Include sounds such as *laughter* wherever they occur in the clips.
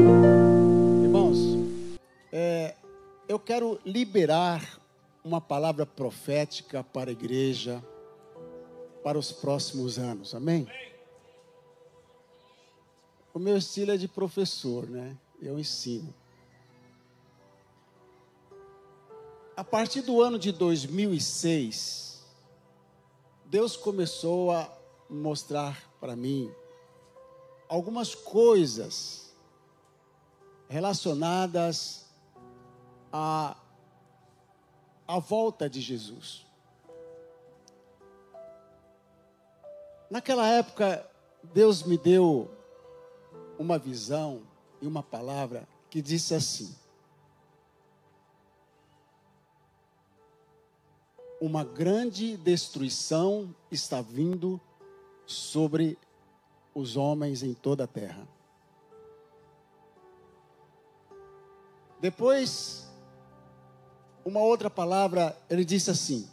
Irmãos, é, eu quero liberar uma palavra profética para a igreja para os próximos anos, amém? O meu estilo é de professor, né? Eu ensino. A partir do ano de 2006, Deus começou a mostrar para mim algumas coisas relacionadas à, à volta de Jesus. Naquela época, Deus me deu uma visão e uma palavra que disse assim: Uma grande destruição está vindo sobre os homens em toda a terra. Depois, uma outra palavra, ele disse assim: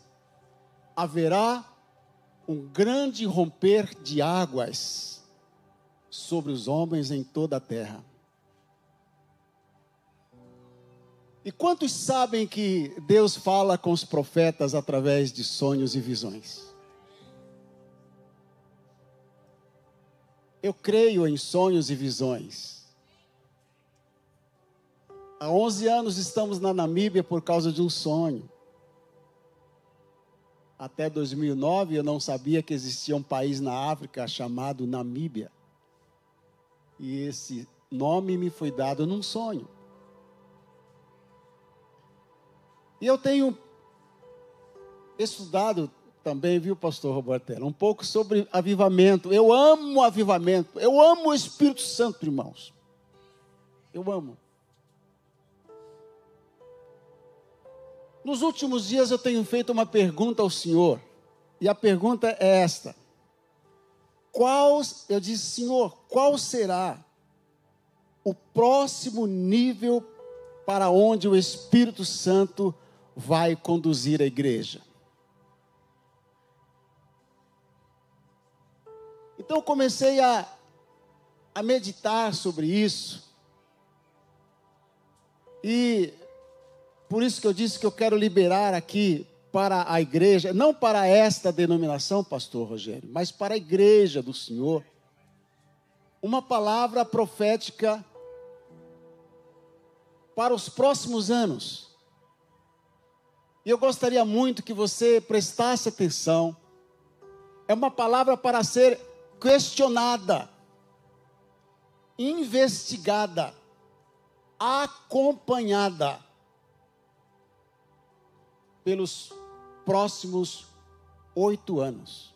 haverá um grande romper de águas sobre os homens em toda a terra. E quantos sabem que Deus fala com os profetas através de sonhos e visões? Eu creio em sonhos e visões. Há 11 anos estamos na Namíbia por causa de um sonho. Até 2009 eu não sabia que existia um país na África chamado Namíbia. E esse nome me foi dado num sonho. E eu tenho estudado também, viu, pastor Robertella, um pouco sobre avivamento. Eu amo avivamento. Eu amo o Espírito Santo, irmãos. Eu amo. Nos últimos dias eu tenho feito uma pergunta ao Senhor. E a pergunta é esta: Qual, eu disse, Senhor, qual será o próximo nível para onde o Espírito Santo vai conduzir a igreja? Então eu comecei a, a meditar sobre isso. E por isso que eu disse que eu quero liberar aqui para a igreja, não para esta denominação, pastor Rogério, mas para a igreja do Senhor, uma palavra profética para os próximos anos. E eu gostaria muito que você prestasse atenção. É uma palavra para ser questionada, investigada, acompanhada pelos próximos oito anos.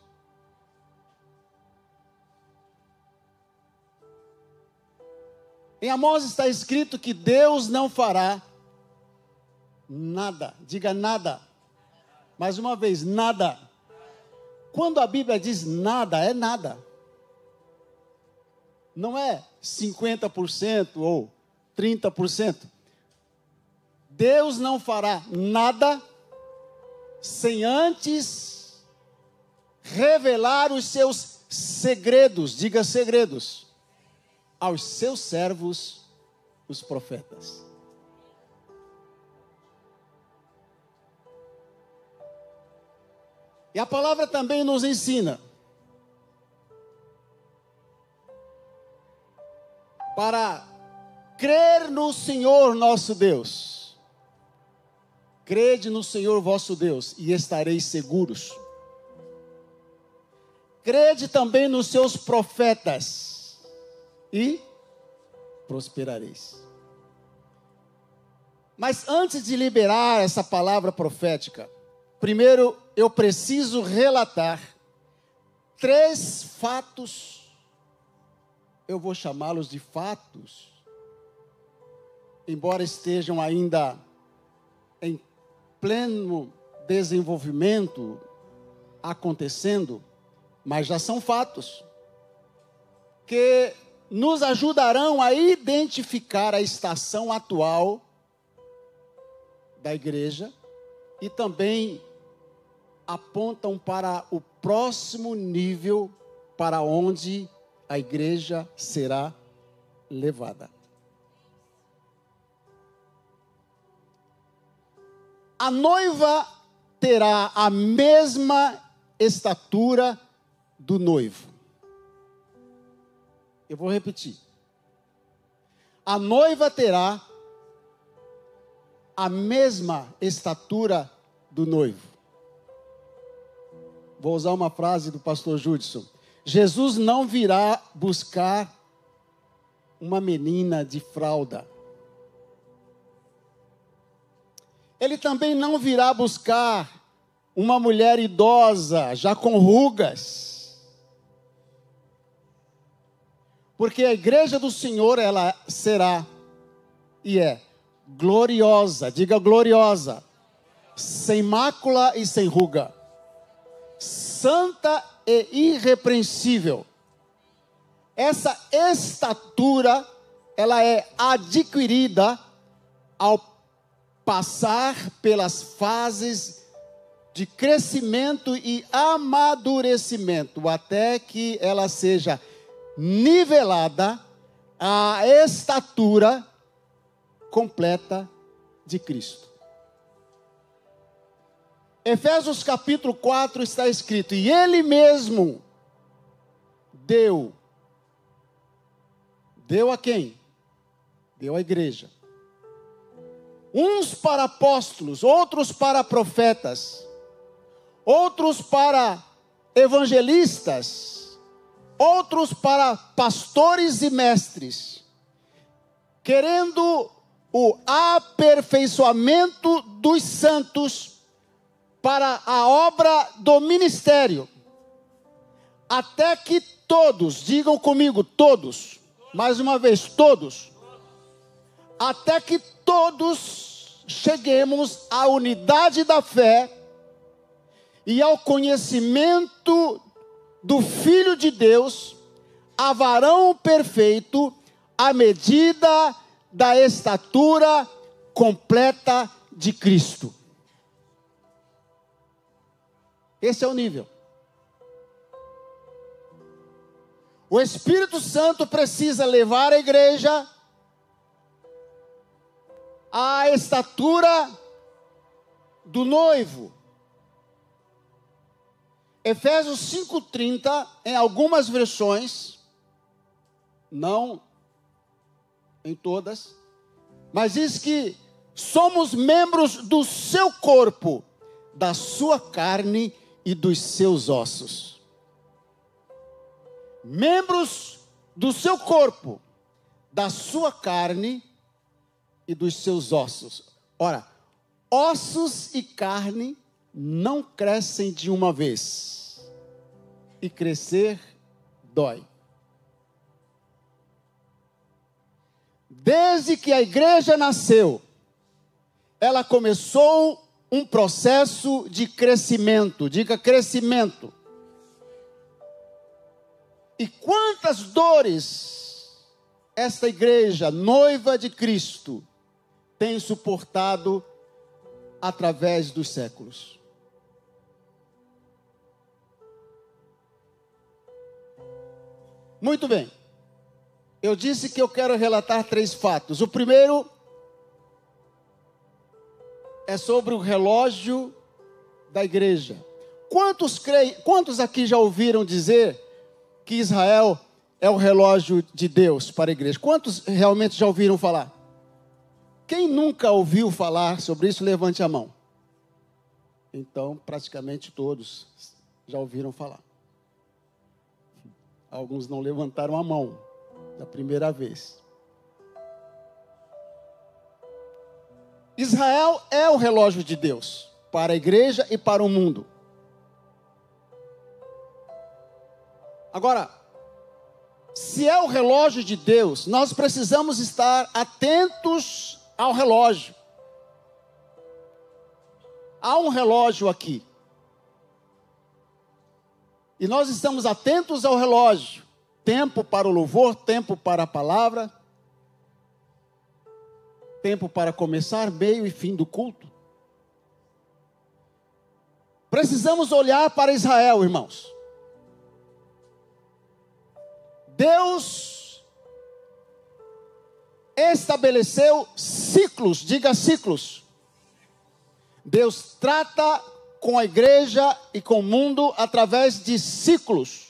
Em Amós está escrito que Deus não fará nada, diga nada. Mais uma vez, nada. Quando a Bíblia diz nada, é nada. Não é 50% ou 30%. Deus não fará nada sem antes revelar os seus segredos, diga segredos, aos seus servos, os profetas. E a palavra também nos ensina para crer no Senhor nosso Deus Crede no Senhor vosso Deus e estareis seguros. Crede também nos seus profetas e prosperareis. Mas antes de liberar essa palavra profética, primeiro eu preciso relatar três fatos, eu vou chamá-los de fatos, embora estejam ainda em pleno desenvolvimento acontecendo, mas já são fatos que nos ajudarão a identificar a estação atual da igreja e também apontam para o próximo nível para onde a igreja será levada. A noiva terá a mesma estatura do noivo. Eu vou repetir. A noiva terá a mesma estatura do noivo. Vou usar uma frase do pastor Judson. Jesus não virá buscar uma menina de fralda. Ele também não virá buscar uma mulher idosa, já com rugas. Porque a igreja do Senhor, ela será e é gloriosa, diga gloriosa, sem mácula e sem ruga, santa e irrepreensível. Essa estatura, ela é adquirida ao passar pelas fases de crescimento e amadurecimento, até que ela seja nivelada à estatura completa de Cristo. Efésios capítulo 4 está escrito: E Ele mesmo deu. Deu a quem? Deu à igreja. Uns para apóstolos, outros para profetas, outros para evangelistas, outros para pastores e mestres, querendo o aperfeiçoamento dos santos para a obra do ministério, até que todos, digam comigo, todos, mais uma vez, todos, até que todos cheguemos à unidade da fé e ao conhecimento do Filho de Deus, a varão perfeito, à medida da estatura completa de Cristo. Esse é o nível. O Espírito Santo precisa levar a igreja à estatura do noivo. Efésios 5:30, em algumas versões, não em todas, mas diz que somos membros do seu corpo, da sua carne e dos seus ossos. Membros do seu corpo, da sua carne e dos seus ossos. Ora, ossos e carne não crescem de uma vez. E crescer dói. Desde que a igreja nasceu, ela começou um processo de crescimento, diga crescimento. E quantas dores esta igreja, noiva de Cristo, tem suportado através dos séculos. Muito bem. Eu disse que eu quero relatar três fatos. O primeiro é sobre o relógio da igreja. Quantos, creem, quantos aqui já ouviram dizer que Israel é o relógio de Deus para a igreja? Quantos realmente já ouviram falar? Quem nunca ouviu falar sobre isso, levante a mão. Então, praticamente todos já ouviram falar. Alguns não levantaram a mão da primeira vez. Israel é o relógio de Deus para a igreja e para o mundo. Agora, se é o relógio de Deus, nós precisamos estar atentos ao relógio. Há um relógio aqui. E nós estamos atentos ao relógio. Tempo para o louvor, tempo para a palavra, tempo para começar, meio e fim do culto. Precisamos olhar para Israel, irmãos. Deus estabeleceu ciclos, diga ciclos. Deus trata com a igreja e com o mundo através de ciclos.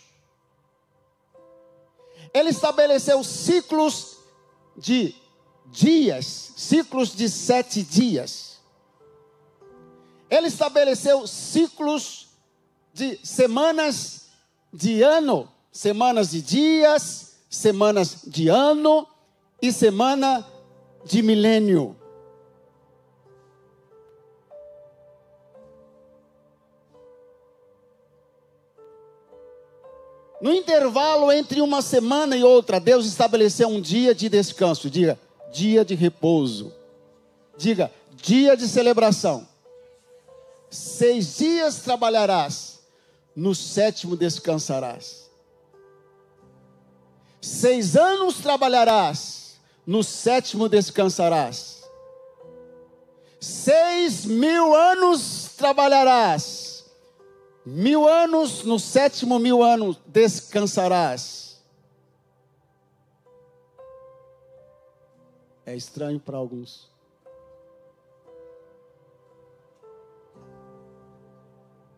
Ele estabeleceu ciclos de dias, ciclos de sete dias. Ele estabeleceu ciclos de semanas de ano, semanas de dias, semanas de ano e semana de milênio. No intervalo entre uma semana e outra, Deus estabeleceu um dia de descanso. Diga, dia de repouso. Diga, dia de celebração. Seis dias trabalharás, no sétimo descansarás. Seis anos trabalharás, no sétimo descansarás. Seis mil anos trabalharás, Mil anos, no sétimo mil ano, descansarás. É estranho para alguns.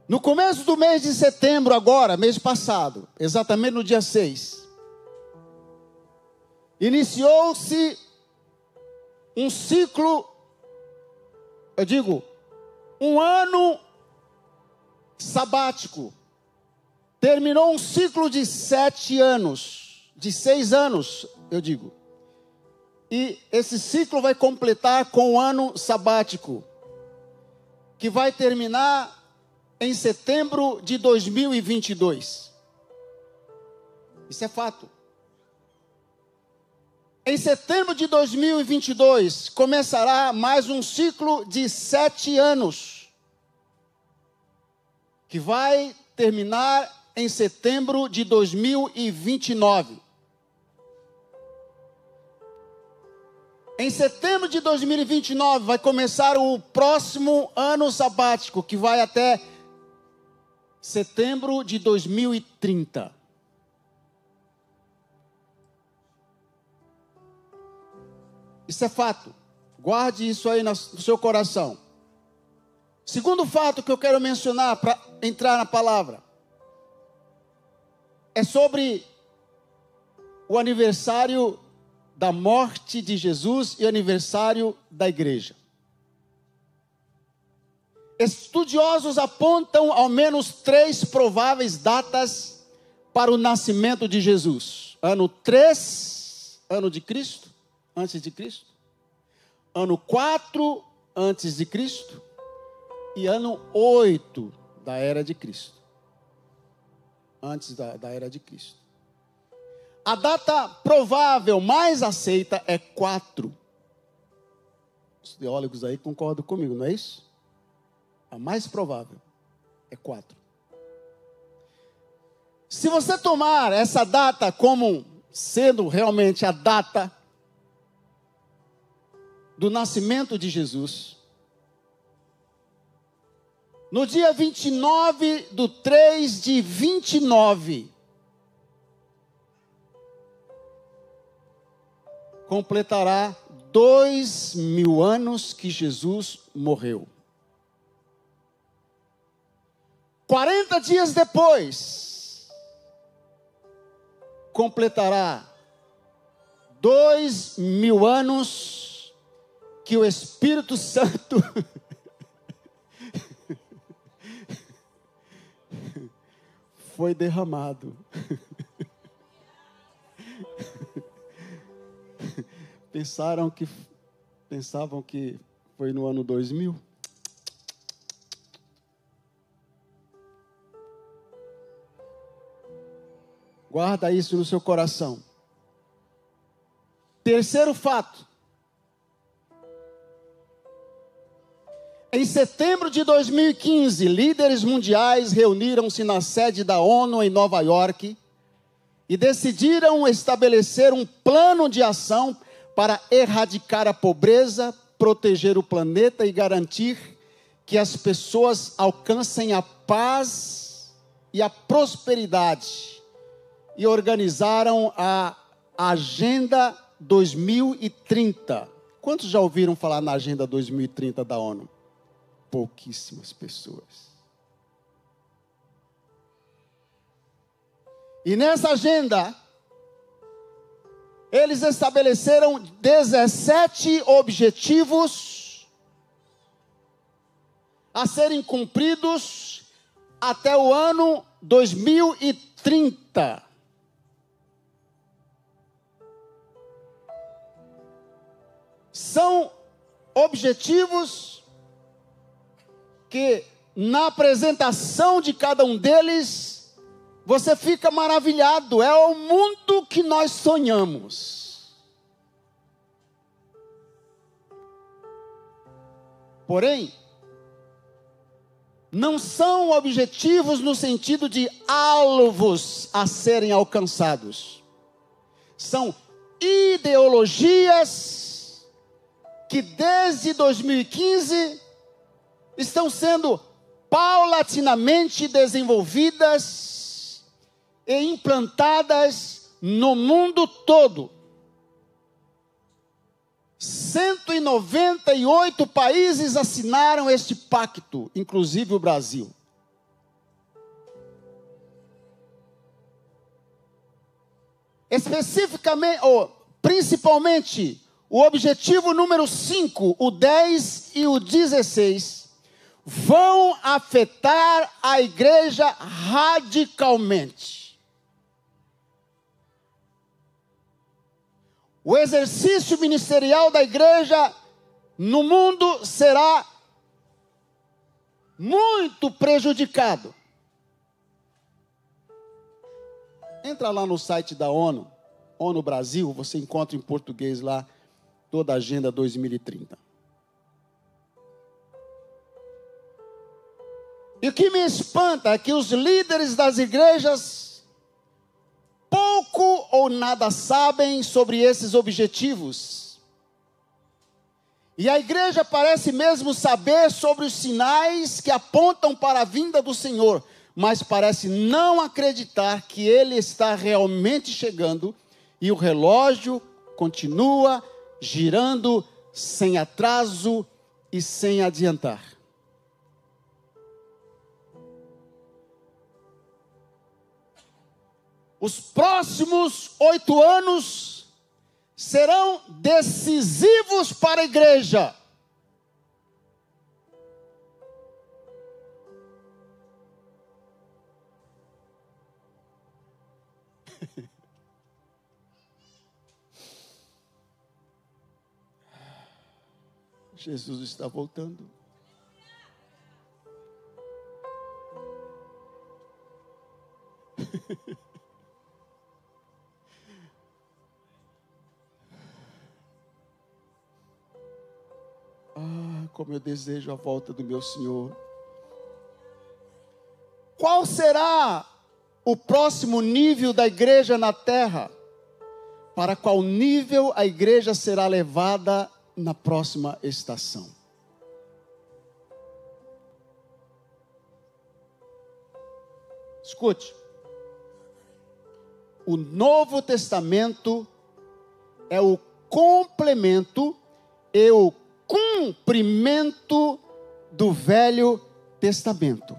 No começo do mês de setembro, agora, mês passado, exatamente no dia 6, iniciou-se um ciclo, eu digo, um ano sabático. Terminou um ciclo de sete anos, de seis anos, eu digo. E esse ciclo vai completar com o ano sabático, que vai terminar em setembro de 2022. Isso é fato. Em setembro de 2022 começará mais um ciclo de sete anos que vai terminar em setembro de 2029. Em setembro de 2029 vai começar o próximo ano sabático, que vai até setembro de 2030. Isso é fato. Guarde isso aí no seu coração. Segundo fato que eu quero mencionar para entrar na palavra é sobre o aniversário da morte de Jesus e o aniversário da igreja. Estudiosos apontam ao menos três prováveis datas para o nascimento de Jesus: ano 3, ano de Cristo, antes de Cristo, ano 4, antes de Cristo, e ano 8 da era de Cristo. Antes da, da era de Cristo. A data provável mais aceita é 4. Os teólogos aí concordam comigo, não é isso? A mais provável é 4. Se você tomar essa data como sendo realmente a data do nascimento de Jesus, no dia 29 do 3 de 29, completará dois mil anos que Jesus morreu. 40 dias depois, completará dois mil anos que o Espírito Santo *laughs* foi derramado. *laughs* Pensaram que pensavam que foi no ano 2000. Guarda isso no seu coração. Terceiro fato. Em setembro de 2015, líderes mundiais reuniram-se na sede da ONU em Nova York e decidiram estabelecer um plano de ação para erradicar a pobreza, proteger o planeta e garantir que as pessoas alcancem a paz e a prosperidade. E organizaram a Agenda 2030. Quantos já ouviram falar na Agenda 2030 da ONU? Pouquíssimas pessoas. E nessa agenda, eles estabeleceram 17 objetivos a serem cumpridos até o ano 2030. São objetivos que, na apresentação de cada um deles, você fica maravilhado, é o mundo que nós sonhamos. Porém, não são objetivos no sentido de alvos a serem alcançados. São ideologias que desde 2015 estão sendo paulatinamente desenvolvidas e implantadas no mundo todo. 198 países assinaram este pacto, inclusive o Brasil. Especificamente, ou principalmente, o objetivo número 5, o 10 e o 16 vão afetar a igreja radicalmente. o exercício ministerial da igreja no mundo será muito prejudicado. Entra lá no site da ONU, ONU Brasil, você encontra em português lá toda a Agenda 2030. E o que me espanta é que os líderes das igrejas pouco ou nada sabem sobre esses objetivos. E a igreja parece mesmo saber sobre os sinais que apontam para a vinda do Senhor, mas parece não acreditar que ele está realmente chegando e o relógio continua girando sem atraso e sem adiantar. Os próximos oito anos serão decisivos para a igreja. *laughs* Jesus está voltando. *laughs* Ah, como eu desejo a volta do meu Senhor. Qual será o próximo nível da igreja na terra? Para qual nível a igreja será levada na próxima estação? Escute. O Novo Testamento é o complemento e o cumprimento do Velho Testamento.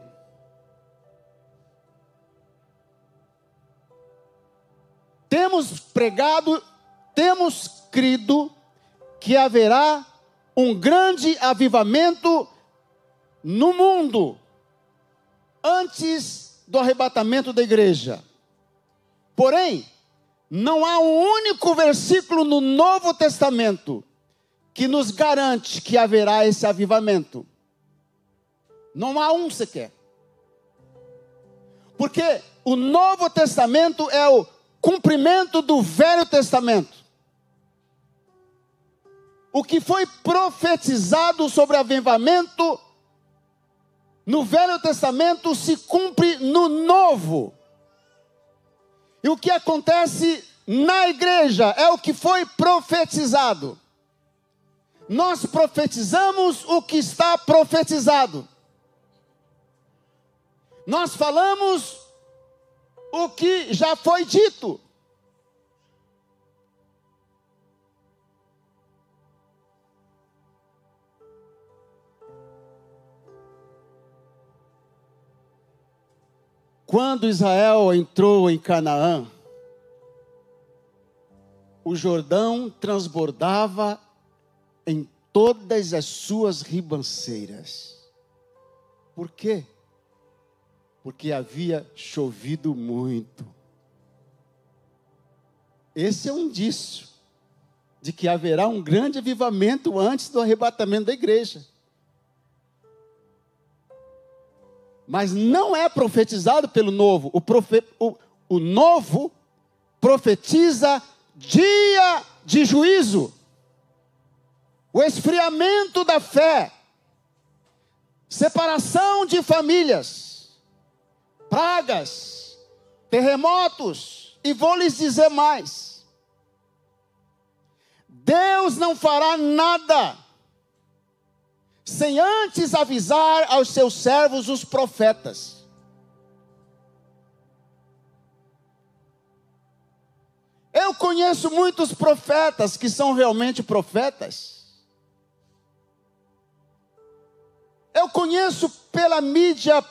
Temos pregado, temos crido que haverá um grande avivamento no mundo antes do arrebatamento da igreja. Porém, não há um único versículo no Novo Testamento que nos garante que haverá esse avivamento. Não há um sequer. Porque o Novo Testamento é o cumprimento do Velho Testamento. O que foi profetizado sobre avivamento no Velho Testamento se cumpre no Novo. E o que acontece na igreja é o que foi profetizado nós profetizamos o que está profetizado. Nós falamos o que já foi dito. Quando Israel entrou em Canaã, o Jordão transbordava em todas as suas ribanceiras. Por quê? Porque havia chovido muito. Esse é um indício de que haverá um grande avivamento antes do arrebatamento da igreja. Mas não é profetizado pelo novo. O, profe, o, o novo profetiza dia de juízo, o esfriamento da fé, separação de famílias, pragas, terremotos, e vou lhes dizer mais: Deus não fará nada sem antes avisar aos seus servos, os profetas. Eu conheço muitos profetas que são realmente profetas. Eu conheço pela mídia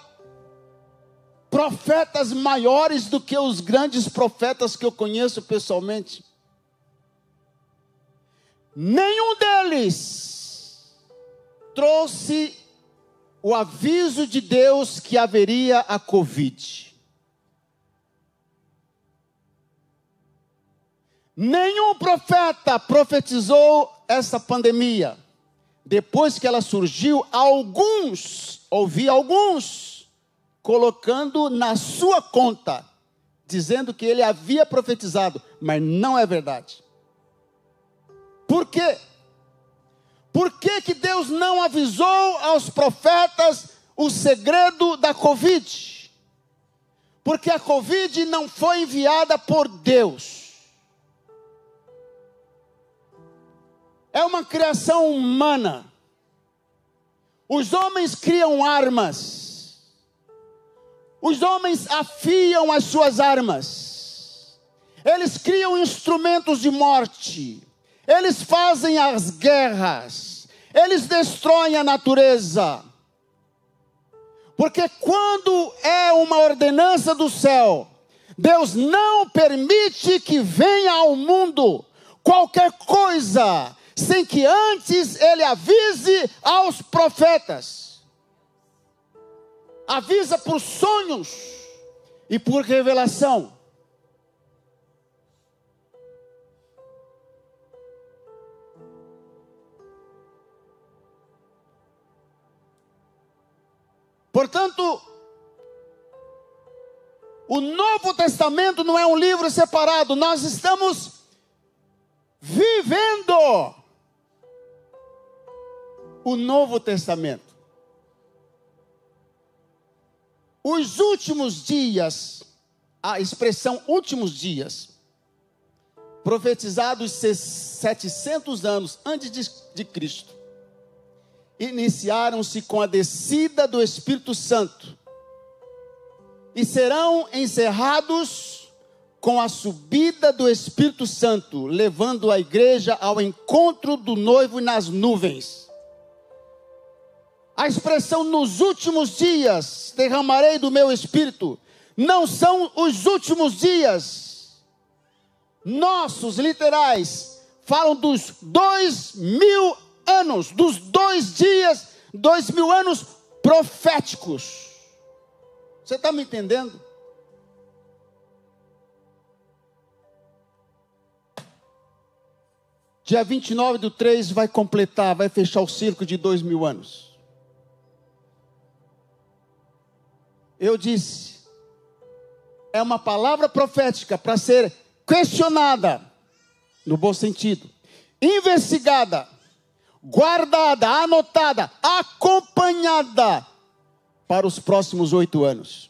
profetas maiores do que os grandes profetas que eu conheço pessoalmente. Nenhum deles trouxe o aviso de Deus que haveria a Covid. Nenhum profeta profetizou essa pandemia. Depois que ela surgiu, alguns, ouvi alguns, colocando na sua conta, dizendo que ele havia profetizado, mas não é verdade. Por quê? Por que, que Deus não avisou aos profetas o segredo da Covid? Porque a Covid não foi enviada por Deus. É uma criação humana. Os homens criam armas. Os homens afiam as suas armas. Eles criam instrumentos de morte. Eles fazem as guerras. Eles destroem a natureza. Porque quando é uma ordenança do céu, Deus não permite que venha ao mundo qualquer coisa sem que antes ele avise aos profetas. Avisa por sonhos e por revelação. Portanto, o Novo Testamento não é um livro separado, nós estamos vivendo o Novo Testamento. Os últimos dias, a expressão últimos dias, profetizados 700 anos antes de, de Cristo, iniciaram-se com a descida do Espírito Santo e serão encerrados com a subida do Espírito Santo, levando a igreja ao encontro do noivo nas nuvens. A expressão nos últimos dias derramarei do meu espírito, não são os últimos dias. Nossos literais falam dos dois mil anos, dos dois dias, dois mil anos proféticos. Você está me entendendo? Dia 29 do 3 vai completar, vai fechar o círculo de dois mil anos. Eu disse, é uma palavra profética para ser questionada, no bom sentido, investigada, guardada, anotada, acompanhada para os próximos oito anos.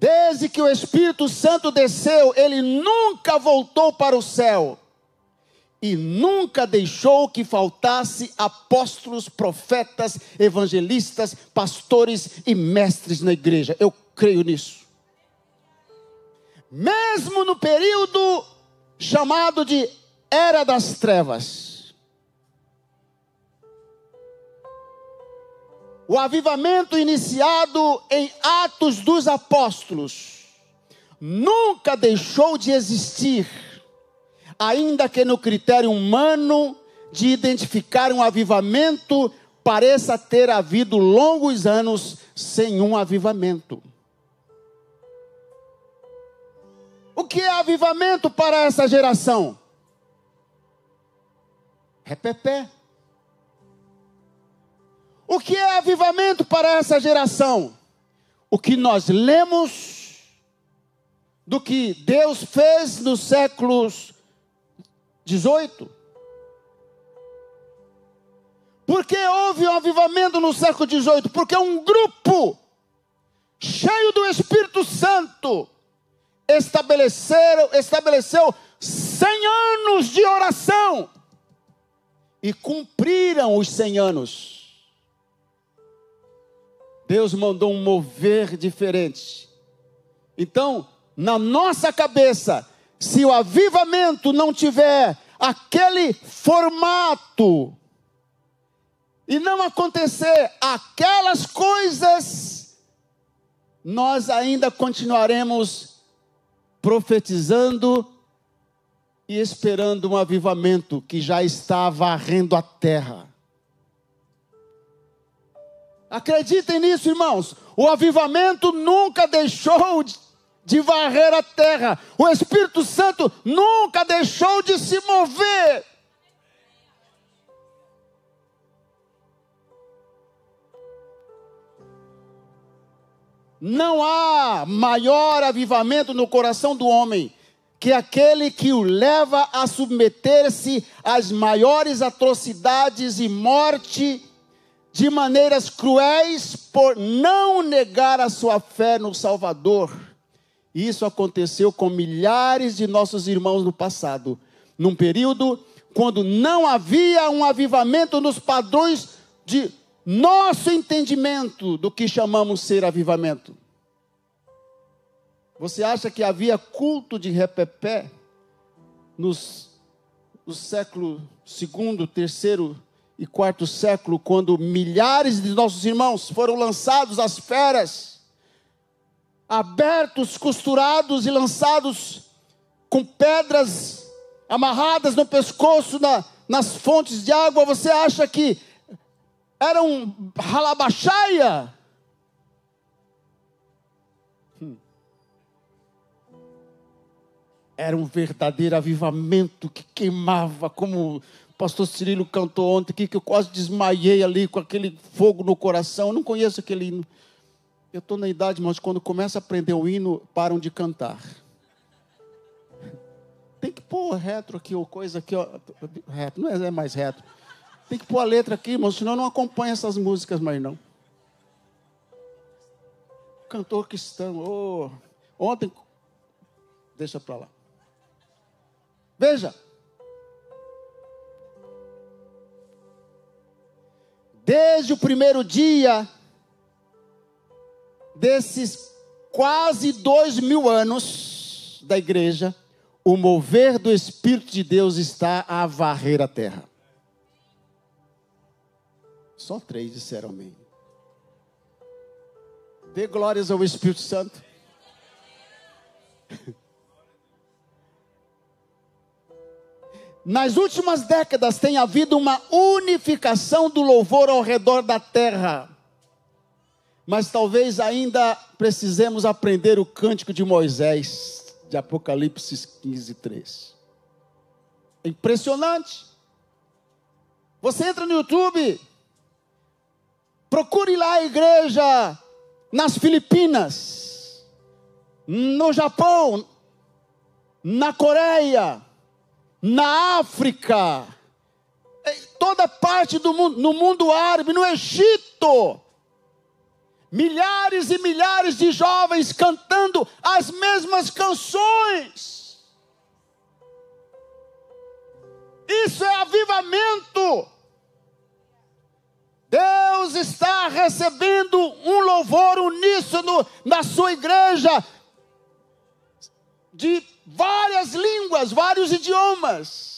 Desde que o Espírito Santo desceu, ele nunca voltou para o céu e nunca deixou que faltasse apóstolos, profetas, evangelistas, pastores e mestres na igreja. Eu creio nisso. Mesmo no período chamado de Era das Trevas, o avivamento iniciado em Atos dos Apóstolos nunca deixou de existir ainda que no critério humano de identificar um avivamento pareça ter havido longos anos sem um avivamento. O que é avivamento para essa geração? É Pepé. O que é avivamento para essa geração? O que nós lemos do que Deus fez nos séculos 18. Por que houve um avivamento no século 18? Porque um grupo cheio do Espírito Santo estabeleceram, estabeleceu 100 anos de oração e cumpriram os 100 anos. Deus mandou um mover diferente. Então, na nossa cabeça, se o avivamento não tiver aquele formato e não acontecer aquelas coisas, nós ainda continuaremos profetizando e esperando um avivamento que já está varrendo a terra. Acreditem nisso, irmãos. O avivamento nunca deixou de varrer a terra. O Espírito Santo nunca deixou de se mover. Não há maior avivamento no coração do homem que aquele que o leva a submeter-se às maiores atrocidades e morte de maneiras cruéis por não negar a sua fé no Salvador. Isso aconteceu com milhares de nossos irmãos no passado, num período quando não havia um avivamento nos padrões de nosso entendimento do que chamamos ser avivamento. Você acha que havia culto de repepé nos, no século segundo, terceiro e quarto século, quando milhares de nossos irmãos foram lançados às feras, abertos, costurados e lançados com pedras amarradas no pescoço na, nas fontes de água, você acha que era um ralabachaia? Hum. Era um verdadeiro avivamento que queimava como pastor Cirilo cantou ontem aqui, que eu quase desmaiei ali com aquele fogo no coração. Eu não conheço aquele hino. Eu estou na idade, mas quando começa a aprender o hino, param de cantar. Tem que pôr retro aqui, ou coisa aqui, ó. Reto, não é mais reto. Tem que pôr a letra aqui, irmão, senão não acompanha essas músicas mais não. Cantor cristão, oh, ontem, deixa para lá. Veja, Desde o primeiro dia desses quase dois mil anos da igreja, o mover do Espírito de Deus está a varrer a terra. Só três disseram amém. Dê glórias ao Espírito Santo. *laughs* Nas últimas décadas tem havido uma unificação do louvor ao redor da terra. Mas talvez ainda precisemos aprender o cântico de Moisés, de Apocalipse 15, 3. É impressionante. Você entra no YouTube, procure lá a igreja nas Filipinas, no Japão, na Coreia, na África, em toda parte do mundo, no mundo árabe, no Egito. Milhares e milhares de jovens cantando as mesmas canções. Isso é avivamento. Deus está recebendo um louvor uníssono na sua igreja de várias línguas, vários idiomas.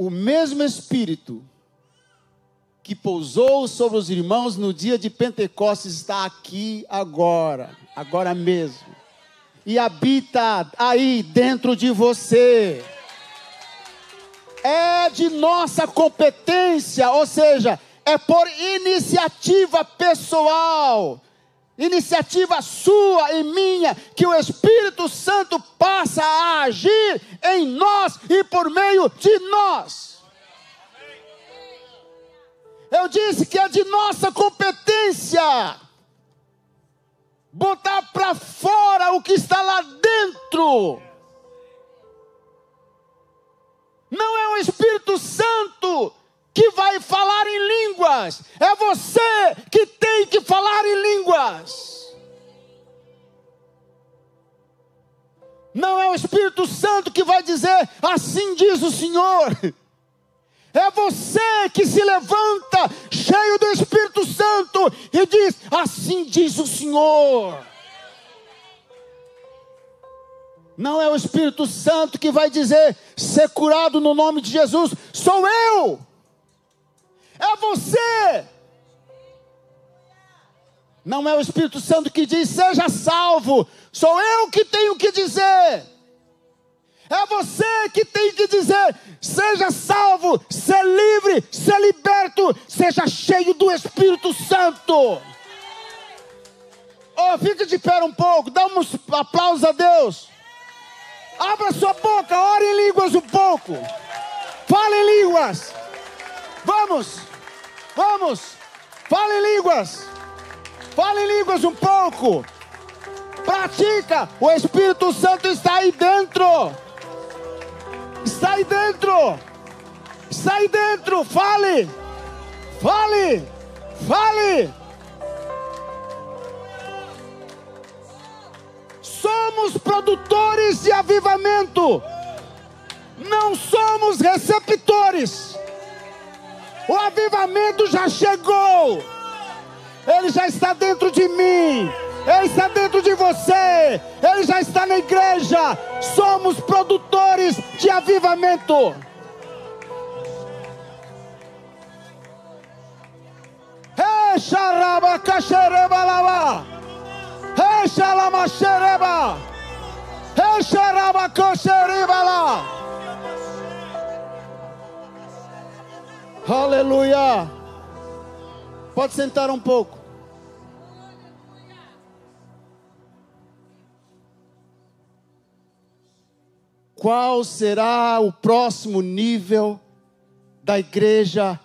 O mesmo Espírito que pousou sobre os irmãos no dia de Pentecostes está aqui agora, agora mesmo, e habita aí dentro de você. É de nossa competência, ou seja, é por iniciativa pessoal, iniciativa sua e minha, que o Espírito Santo passa a agir em nós e por meio de nós. Eu disse que é de nossa competência botar para fora o que está lá dentro. Não é o Espírito Santo que vai falar em línguas, é você que tem que falar em línguas. Não é o Espírito Santo que vai dizer, assim diz o Senhor. É você que se levanta cheio do Espírito Santo e diz: Assim diz o Senhor. Não é o Espírito Santo que vai dizer: ser curado no nome de Jesus, sou eu. É você. Não é o Espírito Santo que diz: seja salvo, sou eu que tenho que dizer. É você que tem que dizer: seja salvo, seja livre, seja liberto, seja cheio do Espírito Santo. Oh, fica de pé um pouco, dá um aplauso a Deus. Abra sua boca, ore em línguas um pouco. Fale em línguas. Vamos, vamos. Fale línguas. Fale línguas um pouco. Pratica. O Espírito Santo está aí dentro. Está aí dentro. Está aí dentro. Fale. Fale. Fale. Somos produtores de avivamento. Não somos receptores. O avivamento já chegou. Ele já está dentro de mim. Ele está dentro de você, Ele já está na igreja. Somos produtores de avivamento. Xaraba caxereba lava. Xalama xereba. Xaraba coxeriba lá. Aleluia. Pode sentar um pouco. qual será o próximo nível da igreja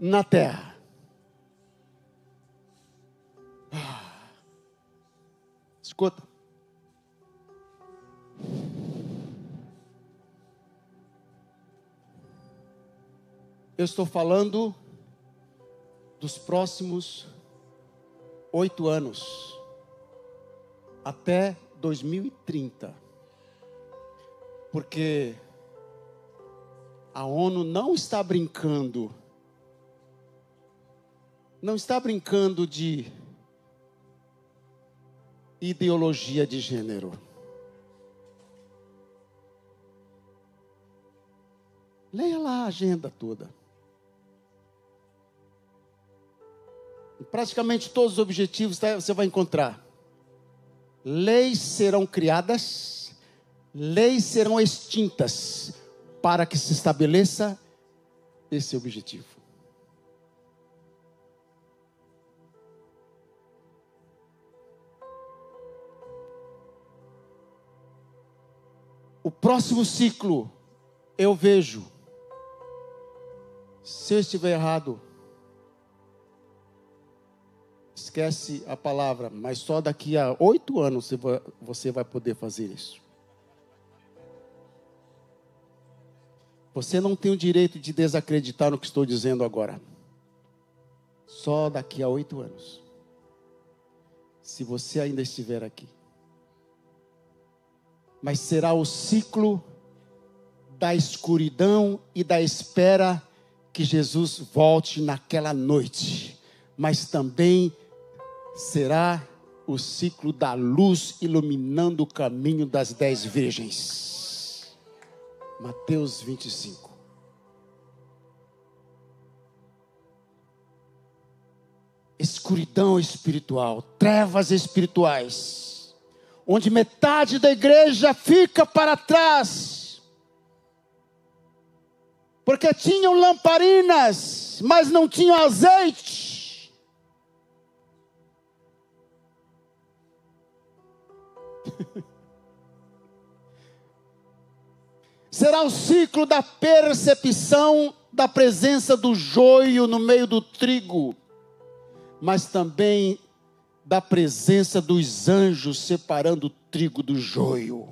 na terra. Ah. Escuta. Eu estou falando dos próximos oito anos, até 2030 porque a ONU não está brincando, não está brincando de ideologia de gênero. Leia lá a agenda toda. Praticamente todos os objetivos tá, você vai encontrar. Leis serão criadas leis serão extintas para que se estabeleça esse objetivo. O próximo ciclo, eu vejo, se eu estiver errado, esquece a palavra, mas só daqui a oito anos você vai poder fazer isso. Você não tem o direito de desacreditar no que estou dizendo agora. Só daqui a oito anos. Se você ainda estiver aqui. Mas será o ciclo da escuridão e da espera que Jesus volte naquela noite. Mas também será o ciclo da luz iluminando o caminho das dez virgens. Mateus 25. Escuridão espiritual, trevas espirituais, onde metade da igreja fica para trás, porque tinham lamparinas, mas não tinham azeite. Será o ciclo da percepção da presença do joio no meio do trigo, mas também da presença dos anjos separando o trigo do joio.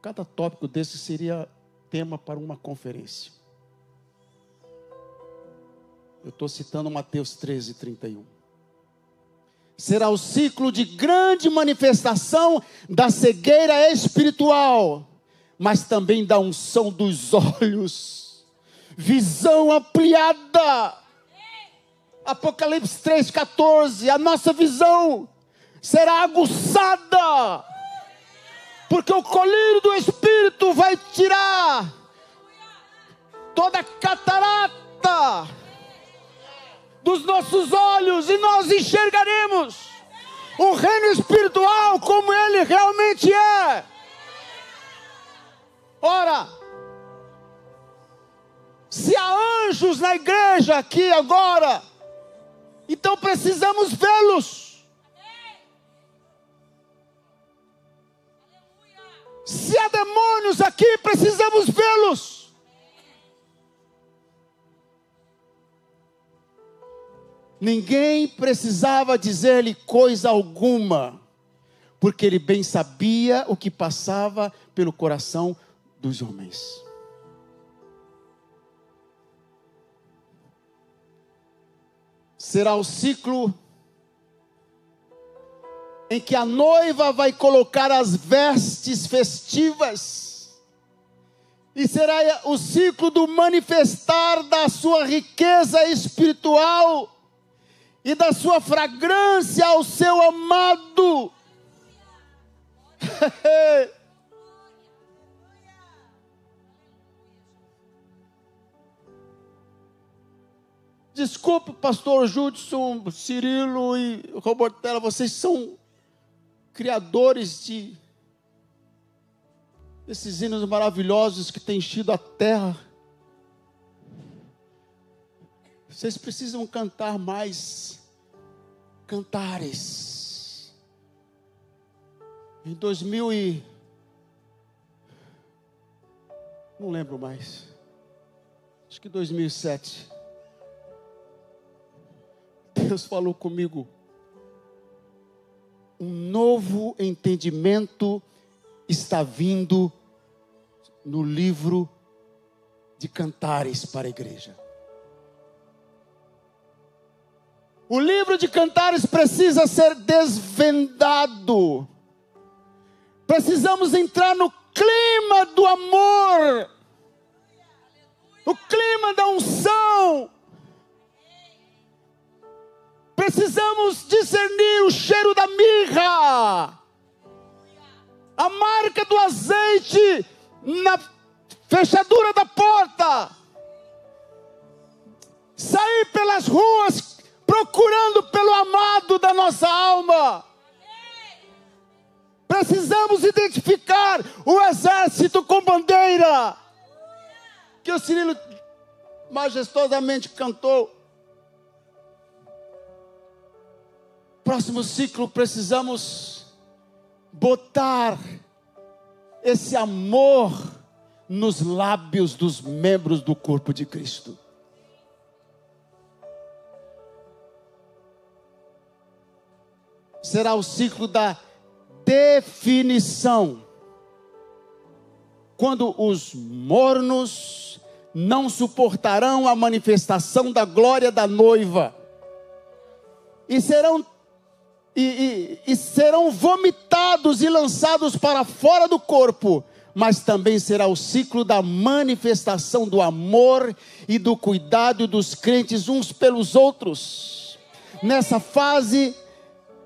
Cada tópico desse seria tema para uma conferência. Eu estou citando Mateus 13, 31 será o ciclo de grande manifestação da cegueira espiritual, mas também da unção dos olhos, visão ampliada. Apocalipse 3,14, a nossa visão será aguçada, porque o colírio do Espírito vai tirar toda a catarata dos nossos olhos e nós enxergaremos o reino espiritual como ele realmente é. Ora, se há anjos na igreja aqui agora, então precisamos vê-los. Se há demônios aqui, precisamos vê-los. Ninguém precisava dizer-lhe coisa alguma, porque ele bem sabia o que passava pelo coração dos homens. Será o ciclo em que a noiva vai colocar as vestes festivas, e será o ciclo do manifestar da sua riqueza espiritual e da sua fragrância ao seu amado. *laughs* Desculpe, pastor Judson, Cirilo e Robertela, vocês são criadores de esses hinos maravilhosos que têm enchido a terra. Vocês precisam cantar mais cantares. Em 2000 e não lembro mais. Acho que 2007. Deus falou comigo. Um novo entendimento está vindo no livro de cantares para a igreja. O livro de Cantares precisa ser desvendado. Precisamos entrar no clima do amor, o clima da unção. Precisamos discernir o cheiro da mirra, a marca do azeite na fechadura da porta. Sair pelas ruas procurando pelo amado da nossa alma. Precisamos identificar o exército com bandeira. Que o Cirilo majestosamente cantou. Próximo ciclo, precisamos botar esse amor nos lábios dos membros do corpo de Cristo. Será o ciclo da definição. Quando os mornos não suportarão a manifestação da glória da noiva, e serão e, e, e, serão vomitados e lançados para fora do corpo, mas também será o ciclo da manifestação do amor e do cuidado dos crentes uns pelos outros. Nessa fase,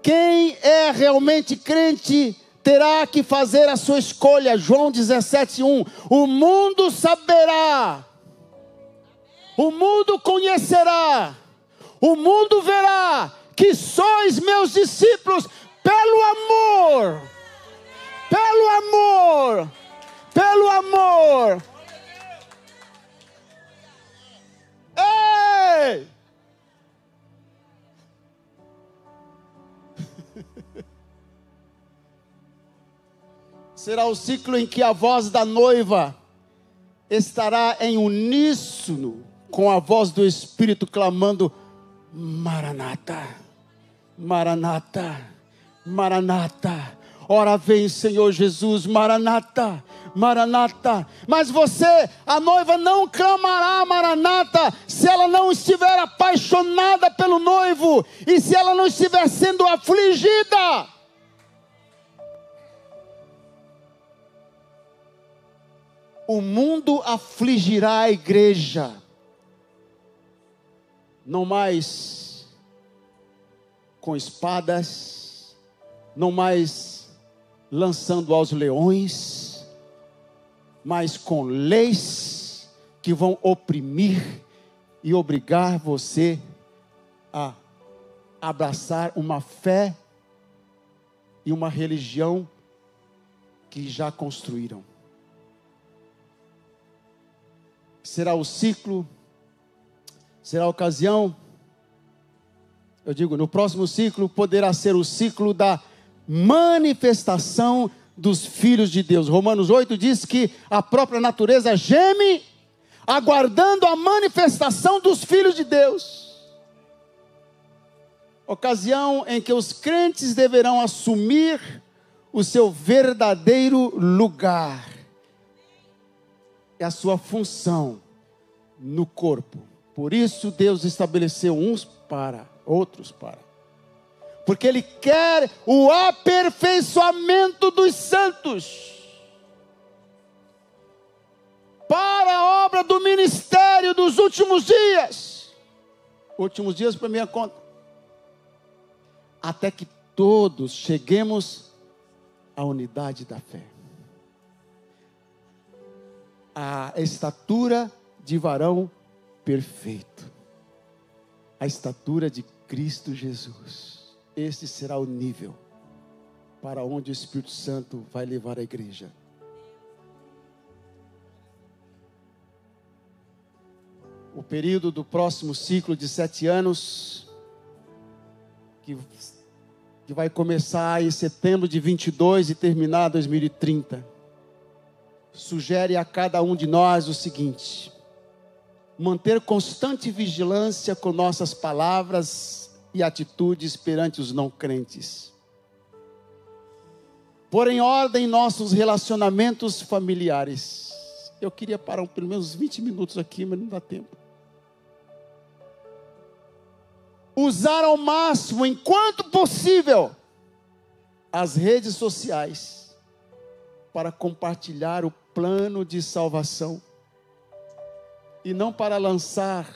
quem é realmente crente terá que fazer a sua escolha. João 17:1. O mundo saberá. O mundo conhecerá. O mundo verá que sois meus discípulos pelo amor. Pelo amor. Pelo amor. Ei! Será o ciclo em que a voz da noiva estará em uníssono com a voz do Espírito clamando: Maranata, Maranata, Maranata. Ora vem, Senhor Jesus, Maranata, Maranata. Mas você, a noiva, não clamará Maranata se ela não estiver apaixonada pelo noivo e se ela não estiver sendo afligida. O mundo afligirá a igreja, não mais com espadas, não mais lançando aos leões, mas com leis que vão oprimir e obrigar você a abraçar uma fé e uma religião que já construíram. Será o ciclo, será a ocasião. Eu digo, no próximo ciclo poderá ser o ciclo da manifestação dos filhos de Deus. Romanos 8 diz que a própria natureza geme, aguardando a manifestação dos filhos de Deus. Ocasião em que os crentes deverão assumir o seu verdadeiro lugar é a sua função no corpo. Por isso Deus estabeleceu uns para, outros para. Porque Ele quer o aperfeiçoamento dos santos. Para a obra do ministério dos últimos dias. Últimos dias para minha conta. Até que todos cheguemos à unidade da fé a estatura de varão perfeito, a estatura de Cristo Jesus. Este será o nível para onde o Espírito Santo vai levar a igreja. O período do próximo ciclo de sete anos, que, que vai começar em setembro de 22 e terminar em 2030 sugere a cada um de nós o seguinte: manter constante vigilância com nossas palavras e atitudes perante os não crentes. Pôr em ordem nossos relacionamentos familiares. Eu queria parar pelo menos 20 minutos aqui, mas não dá tempo. Usar ao máximo, enquanto possível, as redes sociais para compartilhar o plano de salvação e não para lançar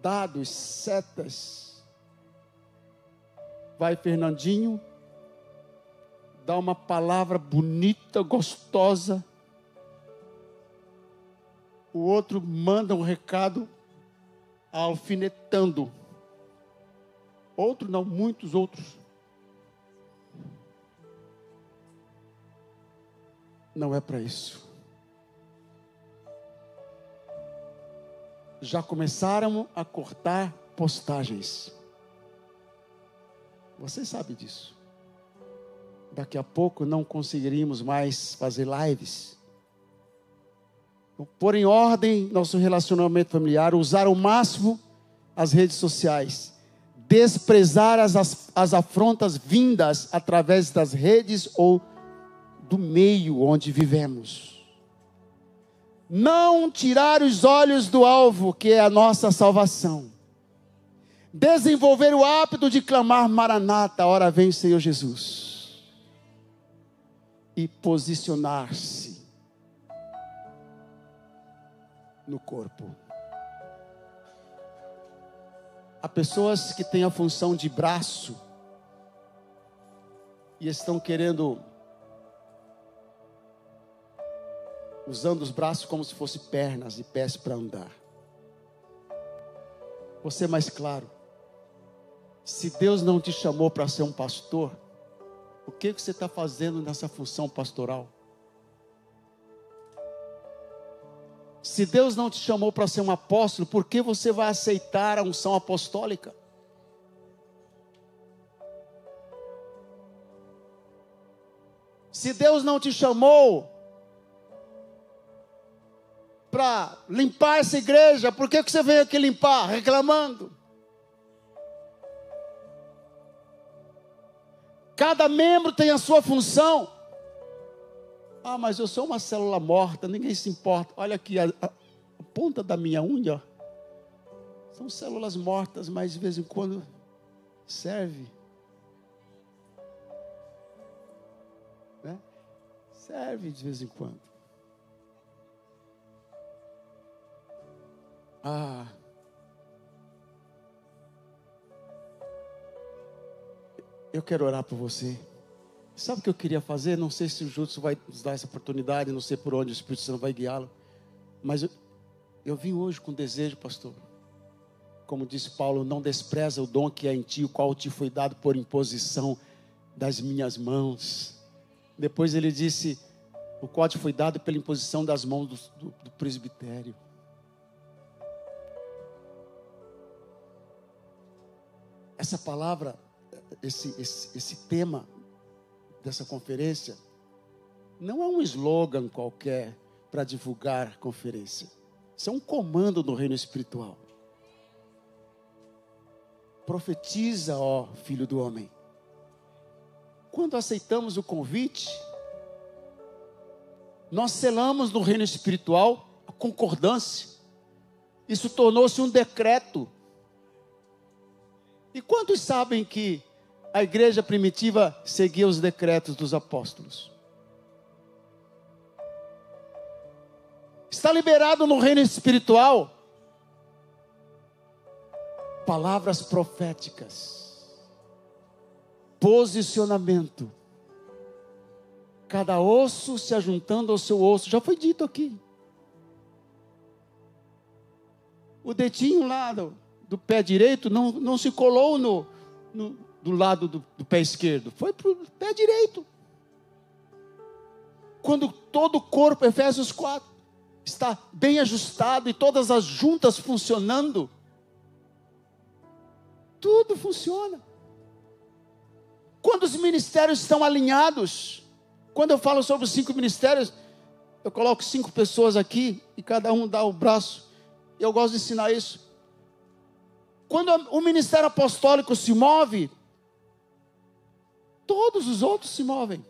dados, setas. Vai Fernandinho, dá uma palavra bonita, gostosa. O outro manda um recado alfinetando. Outro não, muitos outros. Não é para isso. Já começaram a cortar postagens. Você sabe disso. Daqui a pouco não conseguiríamos mais fazer lives. Pôr em ordem nosso relacionamento familiar, usar ao máximo as redes sociais, desprezar as, as, as afrontas vindas através das redes ou do meio onde vivemos. Não tirar os olhos do alvo, que é a nossa salvação. Desenvolver o hábito de clamar Maranata, hora vem Senhor Jesus. E posicionar-se no corpo. Há pessoas que têm a função de braço, e estão querendo usando os braços como se fossem pernas e pés para andar. Você mais claro. Se Deus não te chamou para ser um pastor, o que, que você está fazendo nessa função pastoral? Se Deus não te chamou para ser um apóstolo, por que você vai aceitar a unção apostólica? Se Deus não te chamou para limpar essa igreja, por que, que você veio aqui limpar? Reclamando. Cada membro tem a sua função. Ah, mas eu sou uma célula morta, ninguém se importa. Olha aqui, a, a, ponta da minha unha. São células mortas, mas de vez em quando serve. Né? Serve de vez em quando. Ah. Eu quero orar por você. Sabe o que eu queria fazer? Não sei se o Jutsu vai nos dar essa oportunidade, não sei por onde o Espírito Santo vai guiá-lo. Mas eu, eu vim hoje com desejo, pastor. Como disse Paulo, não despreza o dom que é em ti, o qual te foi dado por imposição das minhas mãos. Depois ele disse, o qual te foi dado pela imposição das mãos do, do, do presbitério. Essa palavra, esse, esse, esse tema dessa conferência, não é um slogan qualquer para divulgar conferência. Isso é um comando do reino espiritual. Profetiza, ó filho do homem. Quando aceitamos o convite, nós selamos no reino espiritual a concordância. Isso tornou-se um decreto e quantos sabem que a igreja primitiva seguia os decretos dos apóstolos? Está liberado no reino espiritual palavras proféticas, posicionamento, cada osso se ajuntando ao seu osso, já foi dito aqui. O dedinho lá do, do pé direito não, não se colou no, no do lado do, do pé esquerdo, foi para o pé direito. Quando todo o corpo, Efésios 4, está bem ajustado e todas as juntas funcionando, tudo funciona. Quando os ministérios estão alinhados, quando eu falo sobre os cinco ministérios, eu coloco cinco pessoas aqui e cada um dá o braço. Eu gosto de ensinar isso. Quando o ministério apostólico se move, todos os outros se movem.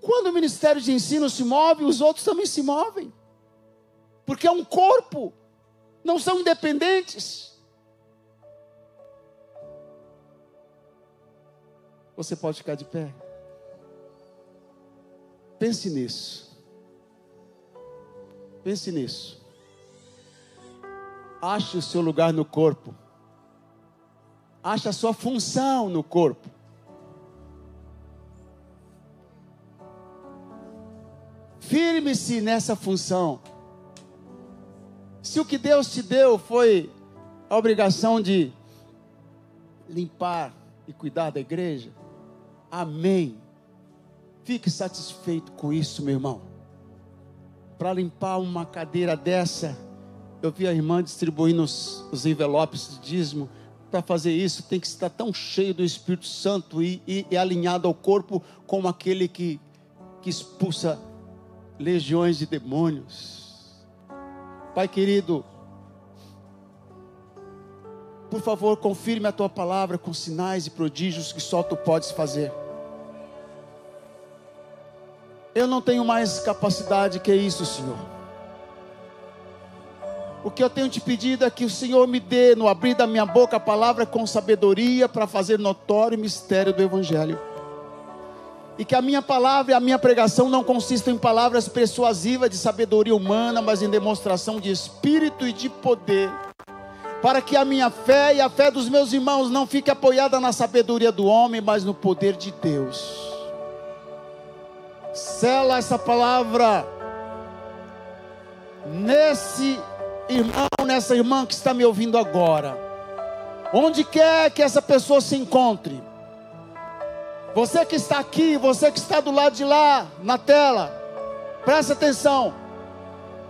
Quando o ministério de ensino se move, os outros também se movem. Porque é um corpo, não são independentes. Você pode ficar de pé. Pense nisso. Pense nisso. Ache o seu lugar no corpo. Ache a sua função no corpo. Firme-se nessa função. Se o que Deus te deu foi a obrigação de limpar e cuidar da igreja, amém. Fique satisfeito com isso, meu irmão. Para limpar uma cadeira dessa, eu vi a irmã distribuindo os, os envelopes de dízimo. Para fazer isso, tem que estar tão cheio do Espírito Santo e, e, e alinhado ao corpo como aquele que, que expulsa legiões de demônios. Pai querido, por favor, confirme a tua palavra com sinais e prodígios que só tu podes fazer. Eu não tenho mais capacidade que isso, Senhor. O que eu tenho te pedido é que o Senhor me dê, no abrir da minha boca, a palavra com sabedoria para fazer notório o mistério do Evangelho. E que a minha palavra e a minha pregação não consistam em palavras persuasivas de sabedoria humana, mas em demonstração de espírito e de poder. para que a minha fé e a fé dos meus irmãos não fique apoiada na sabedoria do homem, mas no poder de Deus. Sela essa palavra nesse irmão, nessa irmã que está me ouvindo agora. Onde quer que essa pessoa se encontre. Você que está aqui, você que está do lado de lá, na tela, presta atenção.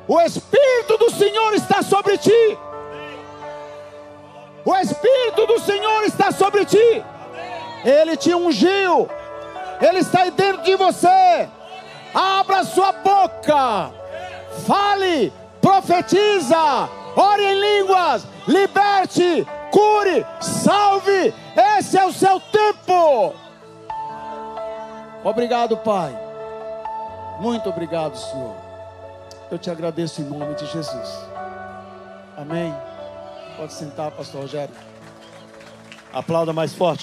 O Espírito do Senhor está sobre ti. O Espírito do Senhor está sobre ti. Ele te ungiu. Ele está aí dentro de você. Abra sua boca. Fale, profetiza, ore em línguas, liberte, cure, salve. Esse é o seu tempo. Obrigado, Pai. Muito obrigado, Senhor. Eu te agradeço em nome de Jesus. Amém. Pode sentar, pastor Rogério. Aplauda mais forte.